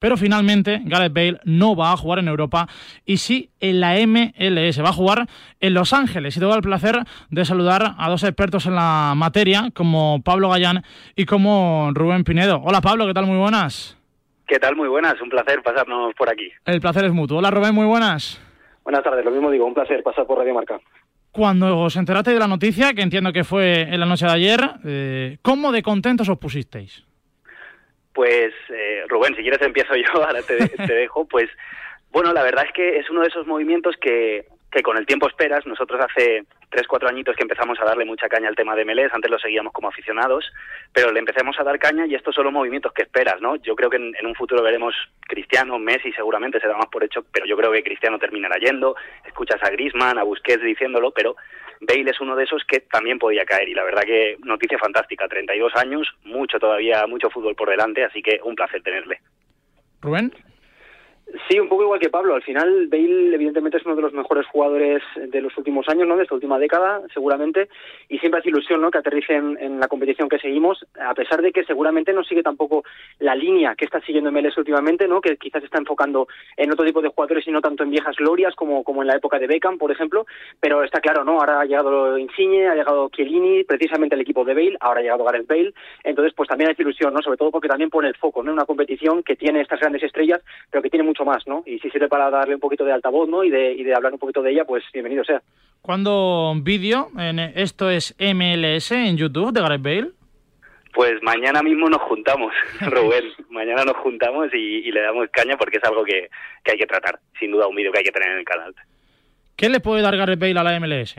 pero finalmente Gareth Bale no va a jugar en Europa y sí en la MLS, va a jugar en Los Ángeles. Y tengo el placer de saludar a dos expertos en la materia, como Pablo Gallán y como Rubén Pinedo. Hola Pablo, ¿qué tal? Muy buenas. ¿Qué tal? Muy buenas, un placer pasarnos por aquí. El placer es mutuo. Hola Rubén, muy buenas. Buenas tardes, lo mismo digo, un placer pasar por Radio Marca. Cuando os enteraste de la noticia, que entiendo que fue en la noche de ayer, eh, ¿cómo de contentos os pusisteis? Pues, eh, Rubén, si quieres empiezo yo, ahora te, te dejo. Pues, bueno, la verdad es que es uno de esos movimientos que, que con el tiempo esperas. Nosotros hace tres, cuatro añitos que empezamos a darle mucha caña al tema de MLS, antes lo seguíamos como aficionados, pero le empecemos a dar caña y estos son los movimientos que esperas, ¿no? Yo creo que en, un futuro veremos Cristiano, Messi seguramente se da más por hecho, pero yo creo que Cristiano terminará yendo, escuchas a Griezmann, a Busquets diciéndolo, pero Bale es uno de esos que también podía caer y la verdad que noticia fantástica, 32 años, mucho todavía, mucho fútbol por delante, así que un placer tenerle. Rubén. Sí, un poco igual que Pablo. Al final, Bale, evidentemente, es uno de los mejores jugadores de los últimos años, ¿no? De esta última década, seguramente. Y siempre hace ilusión, ¿no? Que aterrice en, la competición que seguimos, a pesar de que seguramente no sigue tampoco la línea que está siguiendo MLS últimamente, ¿no? Que quizás está enfocando en otro tipo de jugadores y no tanto en viejas glorias como, como en la época de Beckham, por ejemplo. Pero está claro, ¿no? Ahora ha llegado Insigne, ha llegado Chiellini, precisamente el equipo de Bale, ahora ha llegado Gareth Bale. Entonces, pues también hace ilusión, ¿no? Sobre todo porque también pone el foco, ¿no? En una competición que tiene estas grandes estrellas, pero que tiene mucho más, ¿no? Y si sirve para darle un poquito de altavoz, ¿no? Y de, y de hablar un poquito de ella, pues bienvenido sea. ¿Cuándo vídeo? En esto es MLS en YouTube de Gareth Bale. Pues mañana mismo nos juntamos, Rubén. mañana nos juntamos y, le damos caña porque es algo que, hay que tratar. Sin duda, un vídeo que hay que tener en el canal. ¿Qué le puede dar Gareth Bale a la MLS?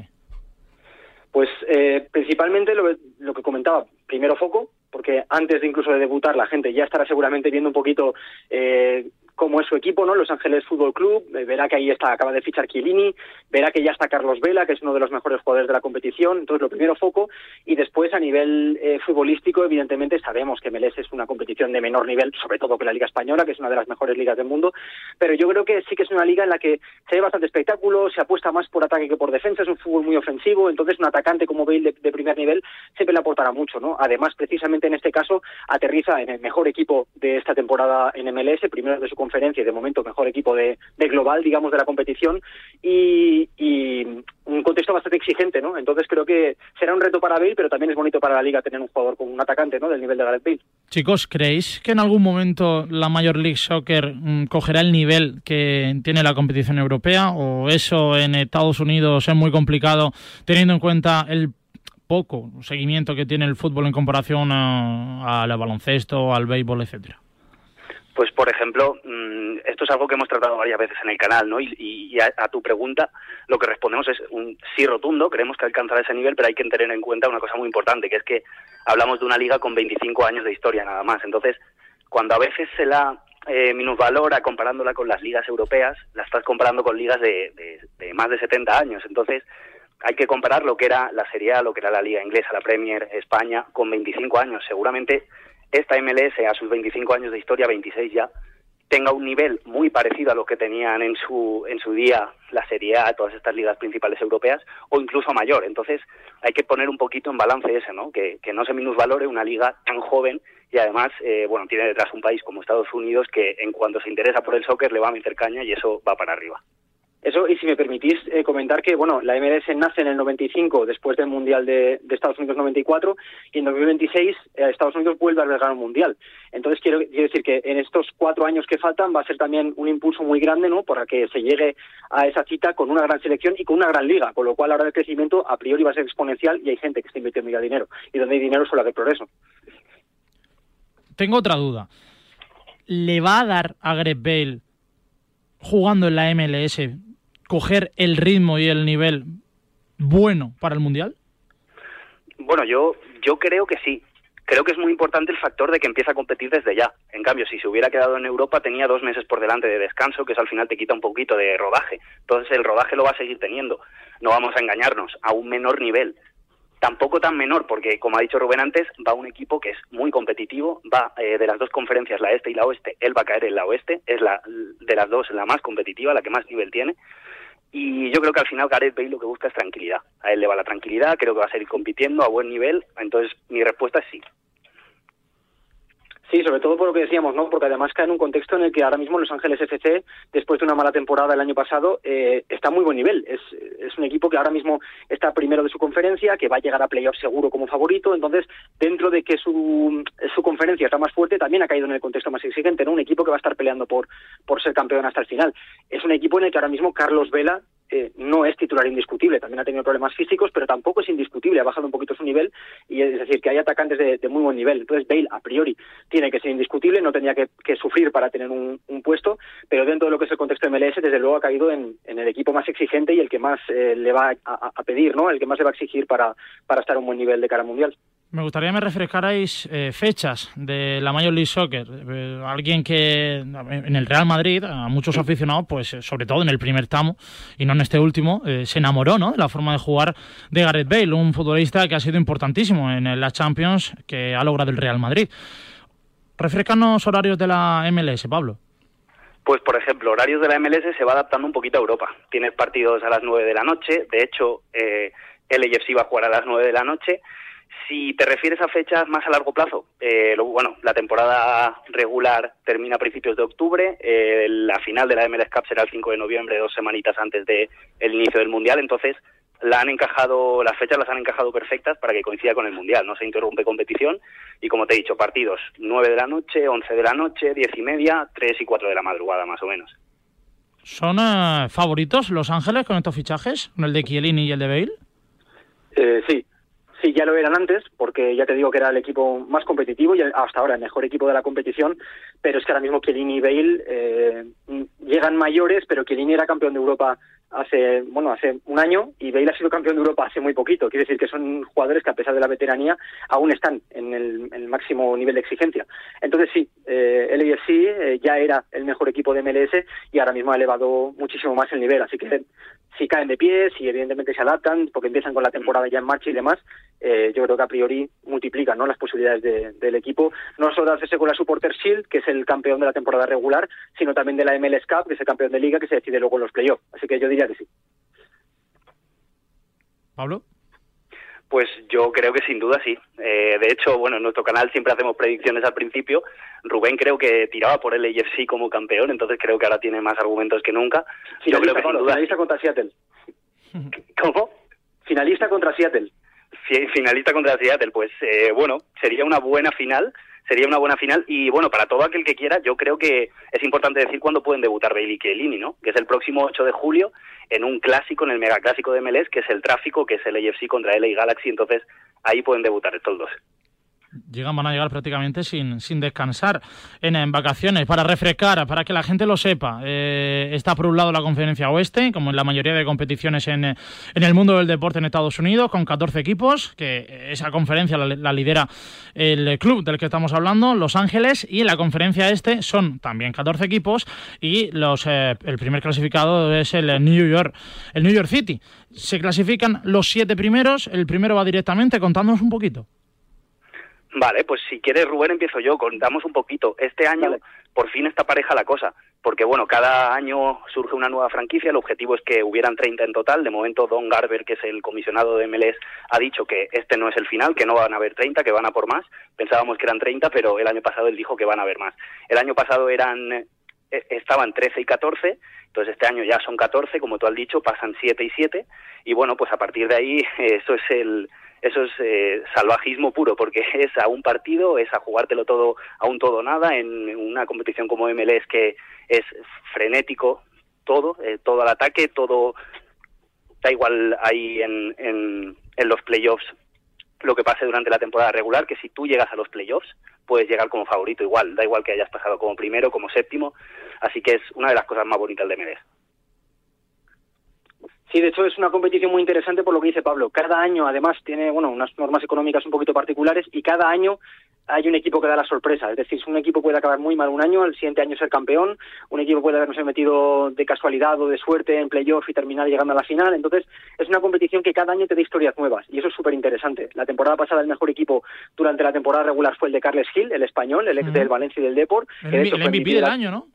Pues eh, principalmente lo, lo, que comentaba, primero foco, porque antes de incluso de debutar la gente ya estará seguramente viendo un poquito eh, como es su equipo, ¿no? Los Ángeles Fútbol Club, eh, verá que ahí está, acaba de fichar Chiellini, verá que ya está Carlos Vela, que es uno de los mejores jugadores de la competición, entonces lo primero foco, y después a nivel eh, futbolístico, evidentemente sabemos que MLS es una competición de menor nivel, sobre todo que la Liga Española, que es una de las mejores ligas del mundo, pero yo creo que sí que es una liga en la que se ve bastante espectáculo, se apuesta más por ataque que por defensa, es un fútbol muy ofensivo, entonces un atacante como Bale de, primer nivel siempre le aportará mucho, ¿no? Además, precisamente en este caso, aterriza en el mejor equipo de esta temporada en MLS, primero de su conferencia y de momento mejor equipo de, global, digamos, de la competición y, un contexto bastante exigente, ¿no? Entonces creo que será un reto para Bale, pero también es bonito para la liga tener un jugador con un atacante, ¿no? Del nivel de Gareth Bale. Chicos, ¿creéis que en algún momento la Major League Soccer mm, cogerá el nivel que tiene la competición europea o eso en Estados Unidos es muy complicado teniendo en cuenta el poco seguimiento que tiene el fútbol en comparación al baloncesto, al béisbol, etcétera? Pues, por ejemplo, mm, esto es algo que hemos tratado varias veces en el canal, ¿no? Y, a, tu pregunta, lo que respondemos es un sí rotundo, creemos que alcanzará ese nivel, pero hay que tener en cuenta una cosa muy importante, que es que hablamos de una liga con 25 años de historia nada más. Entonces, cuando a veces se la eh, minusvalora comparándola con las ligas europeas, la estás comparando con ligas de, de más de 70 años. Entonces, hay que comparar lo que era la Serie A, lo que era la Liga Inglesa, la Premier, España, con 25 años. Seguramente esta MLS a sus 25 años de historia, 26 ya, tenga un nivel muy parecido a lo que tenían en su, en su día la Serie A, todas estas ligas principales europeas, o incluso mayor. Entonces hay que poner un poquito en balance ese, ¿no? Que, que no se minusvalore una liga tan joven y además, eh, bueno, tiene detrás un país como Estados Unidos que en cuanto se interesa por el soccer le va a meter caña y eso va para arriba. Eso, y si me permitís eh, comentar que, bueno, la MLS nace en el 95, después del Mundial de, Estados Unidos 94, y en 2026 eh, Estados Unidos vuelve a albergar un Mundial. Entonces, quiero, decir que en estos cuatro años que faltan va a ser también un impulso muy grande, ¿no?, para que se llegue a esa cita con una gran selección y con una gran liga, con lo cual ahora el crecimiento a priori va a ser exponencial y hay gente que está invirtiendo ya dinero. Y donde hay dinero suele haber progreso. Tengo otra duda. ¿Le va a dar a Greg Bale jugando en la MLS coger el ritmo y el nivel bueno para el Mundial? Bueno, yo, yo creo que sí. Creo que es muy importante el factor de que empieza a competir desde ya. En cambio, si se hubiera quedado en Europa, tenía dos meses por delante de descanso, que es al final te quita un poquito de rodaje. Entonces, el rodaje lo va a seguir teniendo. No vamos a engañarnos, a un menor nivel. Tampoco tan menor, porque como ha dicho Rubén antes, va un equipo que es muy competitivo, va eh, de las dos conferencias, la este y la oeste, él va a caer en la oeste, es la de las dos la más competitiva, la que más nivel tiene. Y yo creo que al final Gareth Bale lo que busca es tranquilidad. A él le va la tranquilidad, creo que va a seguir compitiendo a buen nivel. Entonces, mi respuesta es sí. Sí, sobre todo por lo que decíamos, ¿no? Porque además cae en un contexto en el que ahora mismo Los Ángeles FC, después de una mala temporada el año pasado, eh, está a muy buen nivel. Es, un equipo que ahora mismo está primero de su conferencia, que va a llegar a playoff seguro como favorito. Entonces, dentro de que su, su conferencia está más fuerte, también ha caído en el contexto más exigente, ¿no? Un equipo que va a estar peleando por, por ser campeón hasta el final. Es un equipo en el que ahora mismo Carlos Vela eh, no es titular indiscutible, también ha tenido problemas físicos, pero tampoco es indiscutible, ha bajado un poquito su nivel, y es decir, que hay atacantes de, muy buen nivel. Entonces, Bale, a priori, tiene que ser indiscutible, no tenía que, sufrir para tener un, puesto, pero dentro de lo que es el contexto MLS, desde luego ha caído en, el equipo más exigente y el que más eh, le va a, pedir, ¿no? El que más le va a exigir para, para estar a un buen nivel de cara mundial. Me gustaría que me refrescarais eh, fechas de la Major League Soccer. Eh, alguien que en el Real Madrid, a muchos aficionados, pues eh, sobre todo en el primer tramo y no en este último, se enamoró ¿no? de la forma de jugar de Gareth Bale, un futbolista que ha sido importantísimo en la Champions que ha logrado el Real Madrid. Refrescanos horarios de la MLS, Pablo. Pues, por ejemplo, horarios de la MLS se va adaptando un poquito a Europa. Tienes partidos a las 9 de la noche. De hecho, eh, el AFC va a jugar a las 9 de la noche. Si te refieres a fechas más a largo plazo, eh, bueno, la temporada regular termina a principios de octubre, eh, la final de la MLS Cup será el 5 de noviembre, dos semanitas antes del el inicio del Mundial, entonces la han encajado, las fechas las han encajado perfectas para que coincida con el Mundial, no se interrumpe competición y como te he dicho, partidos 9 de la noche, 11 de la noche, 10 y media, 3 y 4 de la madrugada más o menos. ¿Son eh, favoritos Los Ángeles con estos fichajes, con el de Chiellini y el de Bale? Eh, sí, Sí, ya lo eran antes, porque ya te digo que era el equipo más competitivo y hasta ahora el mejor equipo de la competición, pero es que ahora mismo Chiellini y Bale eh, llegan mayores, pero Chiellini era campeón de Europa hace bueno hace un año y Bale ha sido campeón de Europa hace muy poquito. Quiere decir que son jugadores que a pesar de la veteranía aún están en el, máximo nivel de exigencia. Entonces sí, eh, el AFC eh, ya era el mejor equipo de MLS y ahora mismo ha elevado muchísimo más el nivel. Así que si caen de pie, si evidentemente se adaptan, porque empiezan con la temporada ya en marcha y demás, eh, yo creo que a priori multiplican ¿no? las posibilidades del equipo, no solo de hacerse con la Supporter Shield, que es el campeón de la temporada regular, sino también de la MLS Cup, que es el campeón de liga, que se decide luego en los playoffs. Así que yo diría que sí. Pablo. Pues yo creo que sin duda sí. Eh, de hecho, bueno, en nuestro canal siempre hacemos predicciones al principio. Rubén creo que tiraba por el AFC como campeón, entonces creo que ahora tiene más argumentos que nunca. yo creo que finalista contra Seattle. ¿Cómo? Finalista contra Seattle. Finalista contra Seattle, pues eh, bueno, sería una buena final sería una buena final. Y bueno, para todo aquel que quiera, yo creo que es importante decir cuándo pueden debutar Bailey y Chiellini, ¿no? Que es el próximo 8 de julio en un clásico, en el megaclásico de MLS, que es el tráfico, que es el AFC contra LA Galaxy, entonces ahí pueden debutar estos dos llegan, van a llegar prácticamente sin, sin descansar en, vacaciones, para refrescar, para que la gente lo sepa. Eh, está por un lado la conferencia oeste, como en la mayoría de competiciones en, en, el mundo del deporte en Estados Unidos, con 14 equipos, que esa conferencia la, lidera el club del que estamos hablando, Los Ángeles, y en la conferencia este son también 14 equipos y los eh, el primer clasificado es el New York, el New York City. Se clasifican los siete primeros, el primero va directamente, contándonos un poquito. Vale, pues si quieres, Rubén, empiezo yo. Contamos un poquito. Este año, por fin está pareja la cosa, porque bueno, cada año surge una nueva franquicia. El objetivo es que hubieran 30 en total. De momento, Don Garber, que es el comisionado de MLS, ha dicho que este no es el final, que no van a haber 30, que van a por más. Pensábamos que eran 30, pero el año pasado él dijo que van a haber más. El año pasado eran eh, estaban 13 y 14, entonces este año ya son 14, como tú has dicho, pasan 7 y 7, y bueno, pues a partir de ahí eso es el, eso es eh, salvajismo puro, porque es a un partido, es a jugártelo todo a un todo nada en una competición como MLS que es frenético todo, eh, todo al ataque, todo da igual ahí en, en, en los playoffs lo que pase durante la temporada regular, que si tú llegas a los playoffs puedes llegar como favorito igual, da igual que hayas pasado como primero, como séptimo, así que es una de las cosas más bonitas de MLS. Sí, de hecho es una competición muy interesante por lo que dice Pablo. Cada año, además, tiene bueno unas normas económicas un poquito particulares y cada año hay un equipo que da la sorpresa. Es decir, un equipo puede acabar muy mal un año, el siguiente año ser campeón, un equipo puede habernos metido de casualidad o de suerte en playoff y terminar llegando a la final. Entonces, es una competición que cada año te da historias nuevas y eso es súper interesante. La temporada pasada el mejor equipo durante la temporada regular fue el de Carles Gil, el español, el ex del Valencia y del Deport. El, MVP del año, ¿no?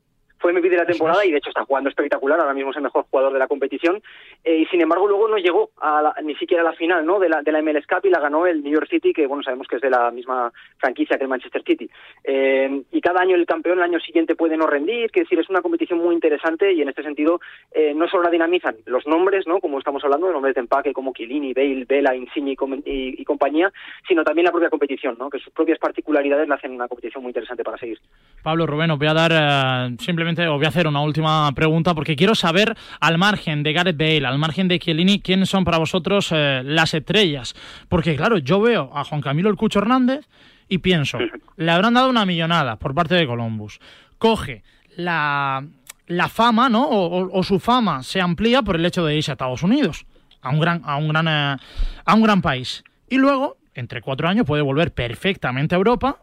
Fue MVP de la temporada y de hecho está jugando espectacular, ahora mismo es el mejor jugador de la competición, eh, y sin embargo luego no llegó a ni siquiera a la final ¿no? de, la, de la MLS Cup y la ganó el New York City, que bueno, sabemos que es de la misma franquicia que el Manchester City. Eh, y cada año el campeón el año siguiente puede no rendir, que decir, es una competición muy interesante y en este sentido eh, no solo la dinamizan los nombres, ¿no? como estamos hablando, de nombres de empaque como Chiellini, Bale, Vela, Insigne y, y, compañía, sino también la propia competición, ¿no? que sus propias particularidades la hacen una competición muy interesante para seguir. Pablo Rubén, os voy a dar eh, simplemente, os voy a hacer una última pregunta porque quiero saber al margen de Gareth Bale, al margen de Chiellini, quiénes son para vosotros eh, las estrellas. Porque claro, yo veo a Juan Camilo el Cucho Hernández y pienso, le habrán dado una millonada por parte de Columbus. Coge la, la fama, ¿no? O, su fama se amplía por el hecho de irse a Estados Unidos, a un gran, a un gran, eh, a un gran país. Y luego, entre cuatro años, puede volver perfectamente a Europa.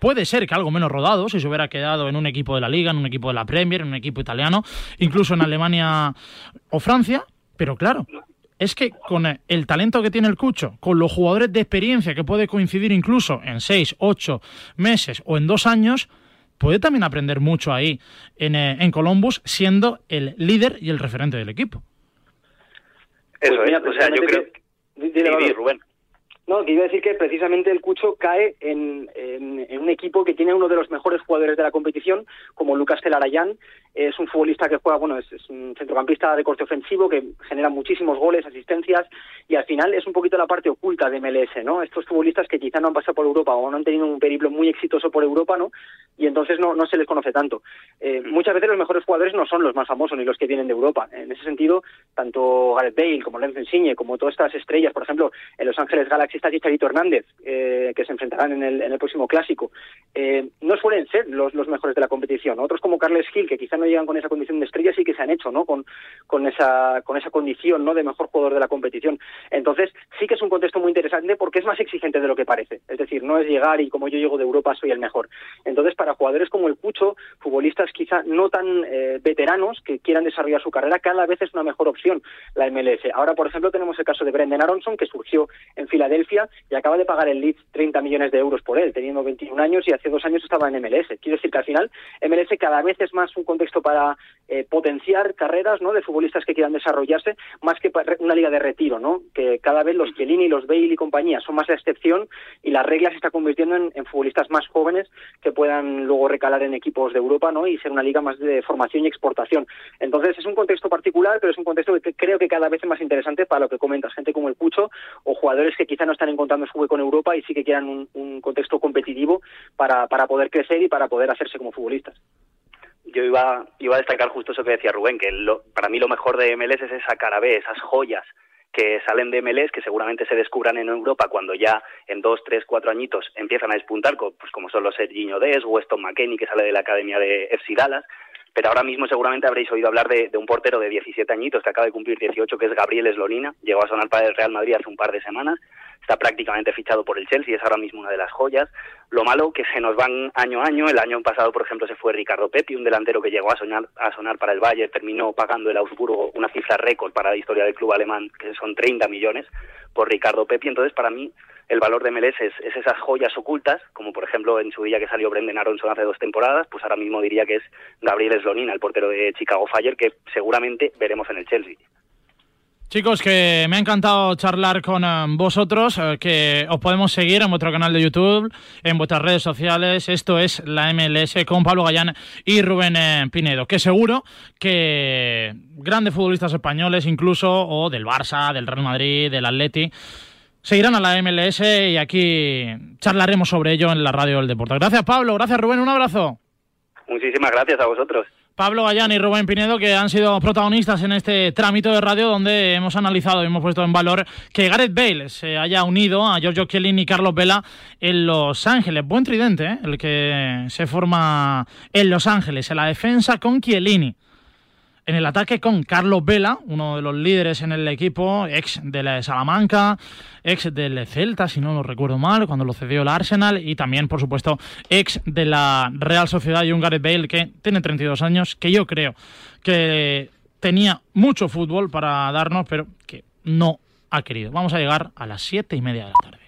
Puede ser que algo menos rodado, si se hubiera quedado en un equipo de la Liga, en un equipo de la Premier, en un equipo italiano, incluso en Alemania o Francia. Pero claro, es que con el talento que tiene el Cucho, con los jugadores de experiencia que puede coincidir incluso en seis, ocho meses o en dos años, puede también aprender mucho ahí en, eh, en Columbus, siendo el líder y el referente del equipo. Eso pues es, o sea, yo creo... Que... Rubén. No, que iba a decir que precisamente el Cucho cae en, un equipo que tiene uno de los mejores jugadores de la competición, como Lucas Telarayán. Es un futbolista que juega, bueno, es, un centrocampista de corte ofensivo que genera muchísimos goles, asistencias, y al final es un poquito la parte oculta de MLS, ¿no? Estos futbolistas que quizá no han pasado por Europa o no han tenido un periplo muy exitoso por Europa, ¿no? Y entonces no, no se les conoce tanto. Eh, muchas veces los mejores jugadores no son los más famosos ni los que vienen de Europa. En ese sentido, tanto Gareth Bale como Lenz Insigne, como todas estas estrellas, por ejemplo, en Los Ángeles Galaxy está Chicharito Hernández, eh, que se enfrentarán en el, en el próximo clásico, eh, no suelen ser los, los mejores de la competición. Otros como Carles Gil, que quizá no llegan con esa condición de estrella, sí que se han hecho, ¿no? Con, con esa, con esa condición, ¿no? De mejor jugador de la competición. Entonces, sí que es un contexto muy interesante porque es más exigente de lo que parece. Es decir, no es llegar y como yo llego de Europa soy el mejor. Entonces, para jugadores como el Cucho, futbolistas quizá no tan eh, veteranos que quieran desarrollar su carrera, cada vez es una mejor opción la MLS. Ahora, por ejemplo, tenemos el caso de Brendan Aronson, que surgió en Filadelfia y acaba de pagar el Leeds 30 millones de euros por él, teniendo 21 años y hace dos años estaba en MLS. Quiero decir que al final MLS cada vez es más un contexto para eh, potenciar carreras ¿no? de futbolistas que quieran desarrollarse, más que una liga de retiro, ¿no? que cada vez los Chiellini, los Bale y compañía son más la excepción y la regla se está convirtiendo en, en, futbolistas más jóvenes que puedan luego recalar en equipos de Europa ¿no? y ser una liga más de formación y exportación. Entonces es un contexto particular, pero es un contexto que creo que cada vez es más interesante para lo que comentas, gente como el Cucho o jugadores que quizá no están encontrando su hueco en Europa y sí que quieran un, contexto competitivo para, para poder crecer y para poder hacerse como futbolistas yo iba, iba a destacar justo eso que decía Rubén, que lo, para mí lo mejor de MLS es esa cara B, esas joyas que salen de MLS, que seguramente se descubran en Europa cuando ya en dos, tres, cuatro añitos empiezan a despuntar, pues como son los Serginho Des, Weston McKennie, que sale de la academia de FC Dallas, pero ahora mismo seguramente habréis oído hablar de, un portero de 17 añitos que acaba de cumplir 18, que es Gabriel Eslonina, llegó a sonar para el Real Madrid hace un par de semanas, está prácticamente fichado por el Chelsea, es ahora mismo una de las joyas. Lo malo que se nos van año a año, el año pasado, por ejemplo, se fue Ricardo Pepi, un delantero que llegó a sonar, a sonar para el Bayern, terminó pagando el Augsburgo una cifra récord para la historia del club alemán, que son 30 millones por Ricardo Pepi, entonces para mí el valor de MLS es, es, esas joyas ocultas, como por ejemplo en su día que salió Brendan Aronson hace dos temporadas, pues ahora mismo diría que es Gabriel Slonina, el portero de Chicago Fire, que seguramente veremos en el Chelsea. Chicos, que me ha encantado charlar con eh, vosotros, eh, que os podemos seguir en vuestro canal de YouTube, en vuestras redes sociales. Esto es la MLS con Pablo Gallán y Rubén eh, Pinedo, que seguro que grandes futbolistas españoles, incluso, o del Barça, del Real Madrid, del Atleti, seguirán a la MLS y aquí charlaremos sobre ello en la radio del deporte. Gracias, Pablo. Gracias, Rubén. Un abrazo. Muchísimas gracias a vosotros. Pablo Gallán y Rubén Pinedo, que han sido protagonistas en este trámite de radio donde hemos analizado y hemos puesto en valor que Gareth Bale se haya unido a Giorgio Chiellini y Carlos Vela en Los Ángeles. Buen tridente, ¿eh? el que se forma en Los Ángeles, en la defensa con Chiellini en el ataque con Carlos Vela, uno de los líderes en el equipo, ex de la Salamanca, ex del Celta, si no lo recuerdo mal, cuando lo cedió el Arsenal, y también, por supuesto, ex de la Real Sociedad y un Gareth Bale que tiene 32 años, que yo creo que tenía mucho fútbol para darnos, pero que no ha querido. Vamos a llegar a las siete y media de la tarde.